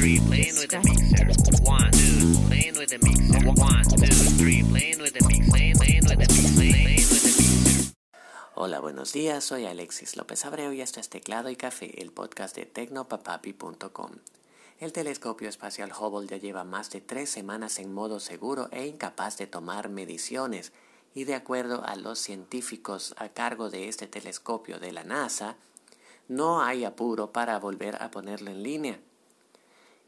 three, playing with the mixer. One, two, playing with the mixer. One, two, three, playing with the mixer. Playing, playing with the mixer. Playing, playing with the mixer. Hola, buenos días, soy Alexis López Abreu y esto es Teclado y Café, el podcast de tecnopapapi.com. El telescopio espacial Hubble ya lleva más de tres semanas en modo seguro e incapaz de tomar mediciones, y de acuerdo a los científicos a cargo de este telescopio de la NASA, no hay apuro para volver a ponerlo en línea.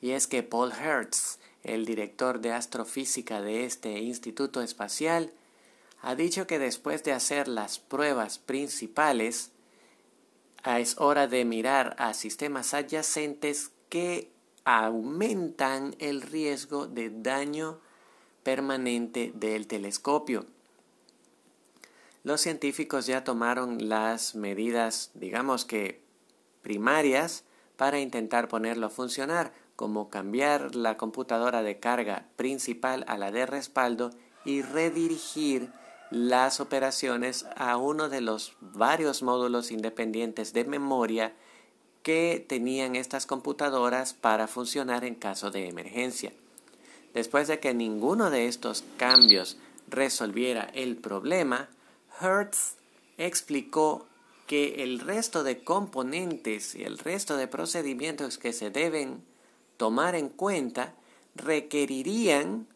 Y es que Paul Hertz, el director de astrofísica de este instituto espacial, ha dicho que después de hacer las pruebas principales, es hora de mirar a sistemas adyacentes que aumentan el riesgo de daño permanente del telescopio. Los científicos ya tomaron las medidas, digamos que primarias, para intentar ponerlo a funcionar, como cambiar la computadora de carga principal a la de respaldo y redirigir las operaciones a uno de los varios módulos independientes de memoria que tenían estas computadoras para funcionar en caso de emergencia. Después de que ninguno de estos cambios resolviera el problema, Hertz explicó que el resto de componentes y el resto de procedimientos que se deben tomar en cuenta requerirían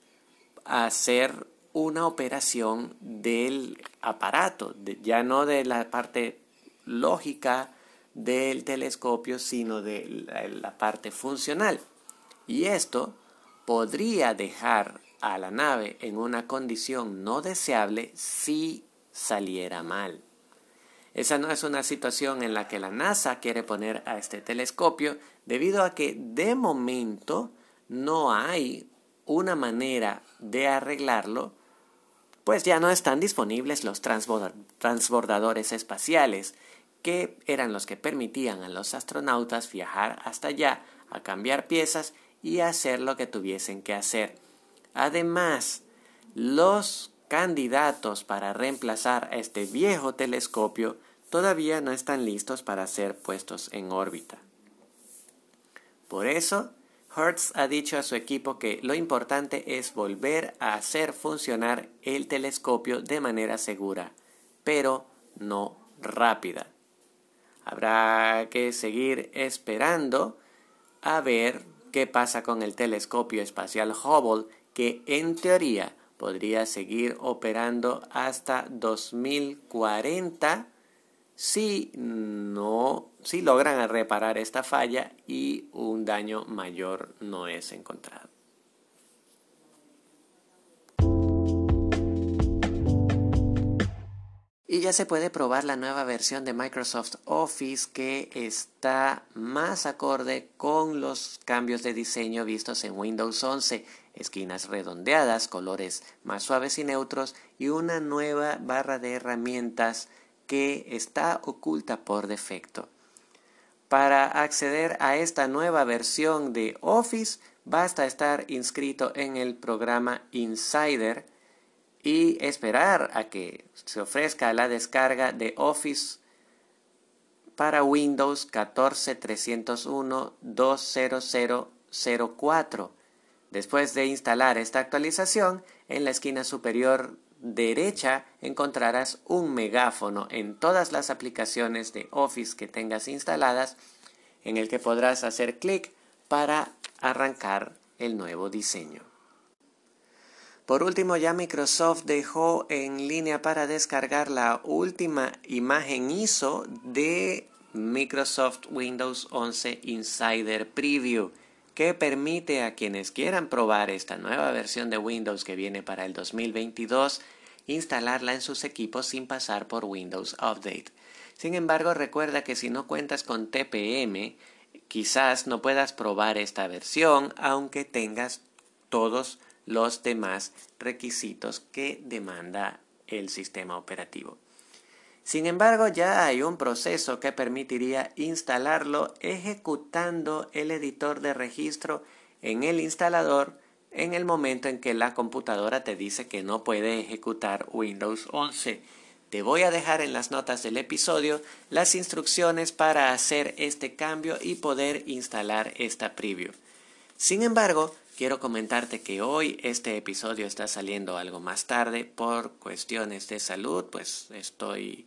hacer una operación del aparato, ya no de la parte lógica del telescopio, sino de la, parte funcional. Y esto podría dejar a la nave en una condición no deseable si saliera mal. Esa no es una situación en la que la NASA quiere poner a este telescopio debido a que de momento no hay una manera de arreglarlo pues ya no están disponibles los transbordadores espaciales, que eran los que permitían a los astronautas viajar hasta allá a cambiar piezas y hacer lo que tuviesen que hacer. Además, los candidatos para reemplazar a este viejo telescopio todavía no están listos para ser puestos en órbita. Por eso, Hertz ha dicho a su equipo que lo importante es volver a hacer funcionar el telescopio de manera segura, pero no rápida. Habrá que seguir esperando a ver qué pasa con el telescopio espacial Hubble, que en teoría podría seguir operando hasta 2040 si no si logran reparar esta falla y un daño mayor no es encontrado. Y ya se puede probar la nueva versión de Microsoft Office que está más acorde con los cambios de diseño vistos en Windows 11, esquinas redondeadas, colores más suaves y neutros y una nueva barra de herramientas que está oculta por defecto. Para acceder a esta nueva versión de Office, basta estar inscrito en el programa Insider y esperar a que se ofrezca la descarga de Office para Windows 14.301.20004. Después de instalar esta actualización, en la esquina superior derecha encontrarás un megáfono en todas las aplicaciones de Office que tengas instaladas en el que podrás hacer clic para arrancar el nuevo diseño. Por último, ya Microsoft dejó en línea para descargar la última imagen ISO de Microsoft Windows 11 Insider Preview que permite a quienes quieran probar esta nueva versión de Windows que viene para el 2022 instalarla en sus equipos sin pasar por Windows Update. Sin embargo, recuerda que si no cuentas con TPM, quizás no puedas probar esta versión aunque tengas todos los demás requisitos que demanda el sistema operativo. Sin embargo, ya hay un proceso que permitiría instalarlo ejecutando el editor de registro en el instalador en el momento en que la computadora te dice que no puede ejecutar Windows 11. Te voy a dejar en las notas del episodio las instrucciones para hacer este cambio y poder instalar esta preview. Sin embargo, quiero comentarte que hoy este episodio está saliendo algo más tarde por cuestiones de salud, pues estoy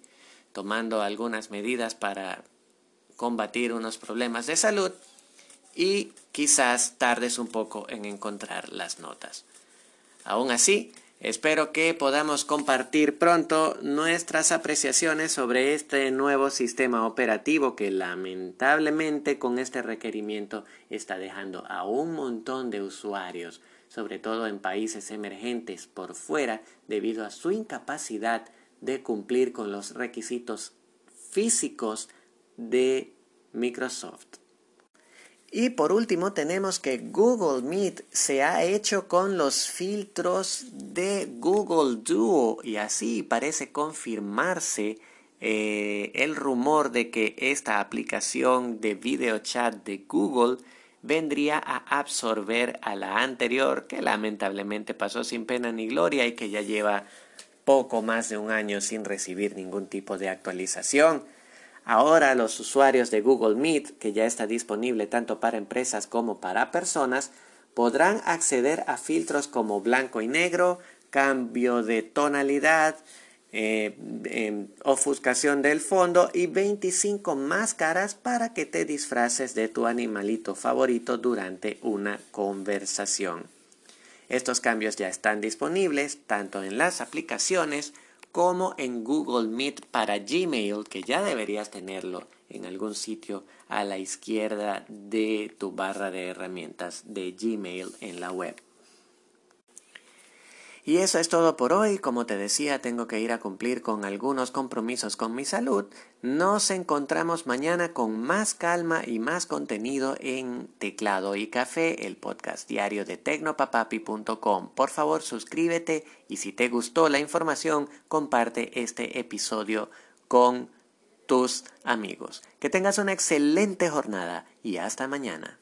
tomando algunas medidas para combatir unos problemas de salud y quizás tardes un poco en encontrar las notas. Aún así, espero que podamos compartir pronto nuestras apreciaciones sobre este nuevo sistema operativo que lamentablemente con este requerimiento está dejando a un montón de usuarios, sobre todo en países emergentes, por fuera debido a su incapacidad de cumplir con los requisitos físicos de Microsoft. Y por último tenemos que Google Meet se ha hecho con los filtros de Google Duo y así parece confirmarse eh, el rumor de que esta aplicación de video chat de Google vendría a absorber a la anterior que lamentablemente pasó sin pena ni gloria y que ya lleva poco más de un año sin recibir ningún tipo de actualización. Ahora los usuarios de Google Meet, que ya está disponible tanto para empresas como para personas, podrán acceder a filtros como blanco y negro, cambio de tonalidad, eh, em, ofuscación del fondo y 25 máscaras para que te disfraces de tu animalito favorito durante una conversación. Estos cambios ya están disponibles tanto en las aplicaciones como en Google Meet para Gmail, que ya deberías tenerlo en algún sitio a la izquierda de tu barra de herramientas de Gmail en la web. Y eso es todo por hoy. Como te decía, tengo que ir a cumplir con algunos compromisos con mi salud. Nos encontramos mañana con más calma y más contenido en Teclado y Café, el podcast diario de tecnopapapi.com. Por favor, suscríbete y si te gustó la información, comparte este episodio con tus amigos. Que tengas una excelente jornada y hasta mañana.